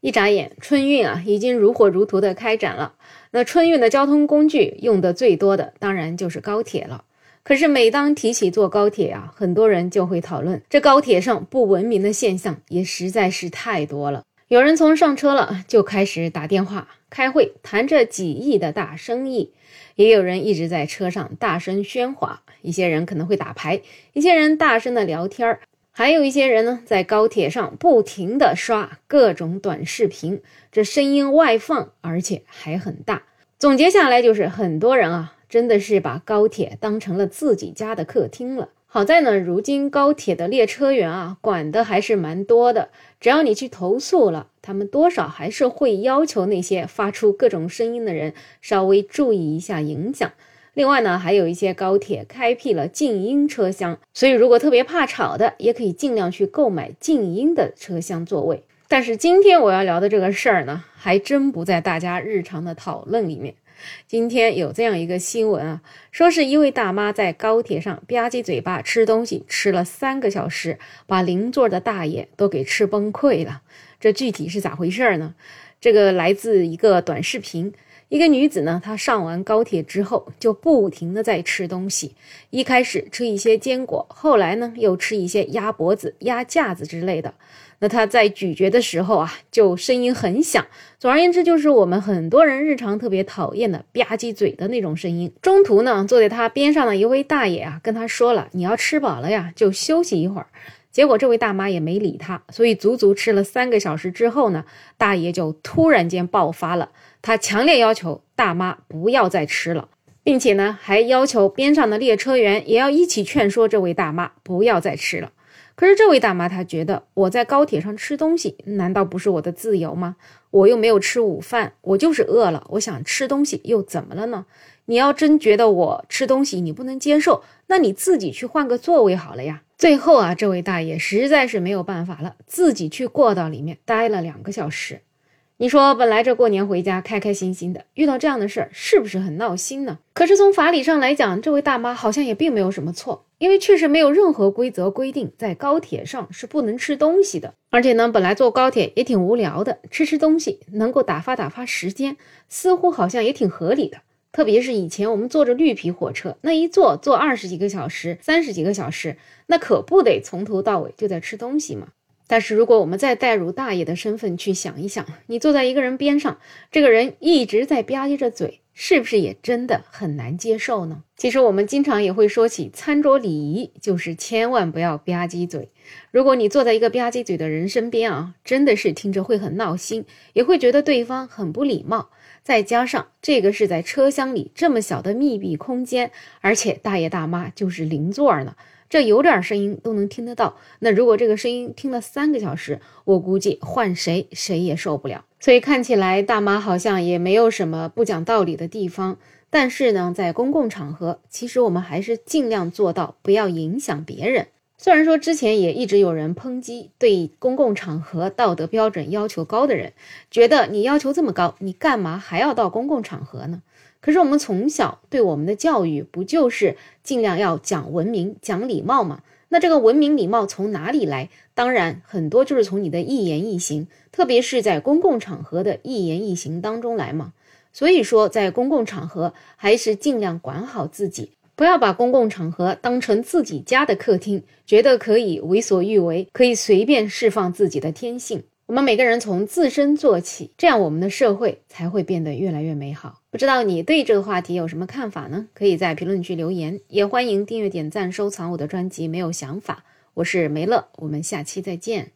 一眨眼，春运啊已经如火如荼的开展了。那春运的交通工具用的最多的，当然就是高铁了。可是每当提起坐高铁啊，很多人就会讨论这高铁上不文明的现象也实在是太多了。有人从上车了就开始打电话、开会，谈着几亿的大生意；也有人一直在车上大声喧哗，一些人可能会打牌，一些人大声的聊天儿，还有一些人呢在高铁上不停的刷各种短视频，这声音外放，而且还很大。总结下来就是很多人啊。真的是把高铁当成了自己家的客厅了。好在呢，如今高铁的列车员啊，管的还是蛮多的。只要你去投诉了，他们多少还是会要求那些发出各种声音的人稍微注意一下影响。另外呢，还有一些高铁开辟了静音车厢，所以如果特别怕吵的，也可以尽量去购买静音的车厢座位。但是今天我要聊的这个事儿呢，还真不在大家日常的讨论里面。今天有这样一个新闻啊，说是一位大妈在高铁上吧唧嘴巴吃东西，吃了三个小时，把邻座的大爷都给吃崩溃了。这具体是咋回事呢？这个来自一个短视频。一个女子呢，她上完高铁之后就不停的在吃东西，一开始吃一些坚果，后来呢又吃一些鸭脖子、鸭架子之类的。那她在咀嚼的时候啊，就声音很响。总而言之，就是我们很多人日常特别讨厌的吧唧嘴的那种声音。中途呢，坐在她边上的一位大爷啊，跟她说了：“你要吃饱了呀，就休息一会儿。”结果这位大妈也没理他，所以足足吃了三个小时之后呢，大爷就突然间爆发了。他强烈要求大妈不要再吃了，并且呢，还要求边上的列车员也要一起劝说这位大妈不要再吃了。可是这位大妈她觉得我在高铁上吃东西，难道不是我的自由吗？我又没有吃午饭，我就是饿了，我想吃东西又怎么了呢？你要真觉得我吃东西你不能接受，那你自己去换个座位好了呀。最后啊，这位大爷实在是没有办法了，自己去过道里面待了两个小时。你说，本来这过年回家开开心心的，遇到这样的事儿，是不是很闹心呢？可是从法理上来讲，这位大妈好像也并没有什么错，因为确实没有任何规则规定在高铁上是不能吃东西的。而且呢，本来坐高铁也挺无聊的，吃吃东西能够打发打发时间，似乎好像也挺合理的。特别是以前我们坐着绿皮火车，那一坐坐二十几个小时、三十几个小时，那可不得从头到尾就在吃东西吗？但是如果我们再带入大爷的身份去想一想，你坐在一个人边上，这个人一直在吧唧着嘴，是不是也真的很难接受呢？其实我们经常也会说起餐桌礼仪，就是千万不要吧唧嘴。如果你坐在一个吧唧嘴的人身边啊，真的是听着会很闹心，也会觉得对方很不礼貌。再加上这个是在车厢里这么小的密闭空间，而且大爷大妈就是邻座呢。这有点声音都能听得到，那如果这个声音听了三个小时，我估计换谁谁也受不了。所以看起来大妈好像也没有什么不讲道理的地方。但是呢，在公共场合，其实我们还是尽量做到不要影响别人。虽然说之前也一直有人抨击对公共场合道德标准要求高的人，觉得你要求这么高，你干嘛还要到公共场合呢？可是我们从小对我们的教育不就是尽量要讲文明、讲礼貌吗？那这个文明礼貌从哪里来？当然，很多就是从你的一言一行，特别是在公共场合的一言一行当中来嘛。所以说，在公共场合还是尽量管好自己，不要把公共场合当成自己家的客厅，觉得可以为所欲为，可以随便释放自己的天性。我们每个人从自身做起，这样我们的社会才会变得越来越美好。不知道你对这个话题有什么看法呢？可以在评论区留言，也欢迎订阅、点赞、收藏我的专辑。没有想法，我是梅乐，我们下期再见。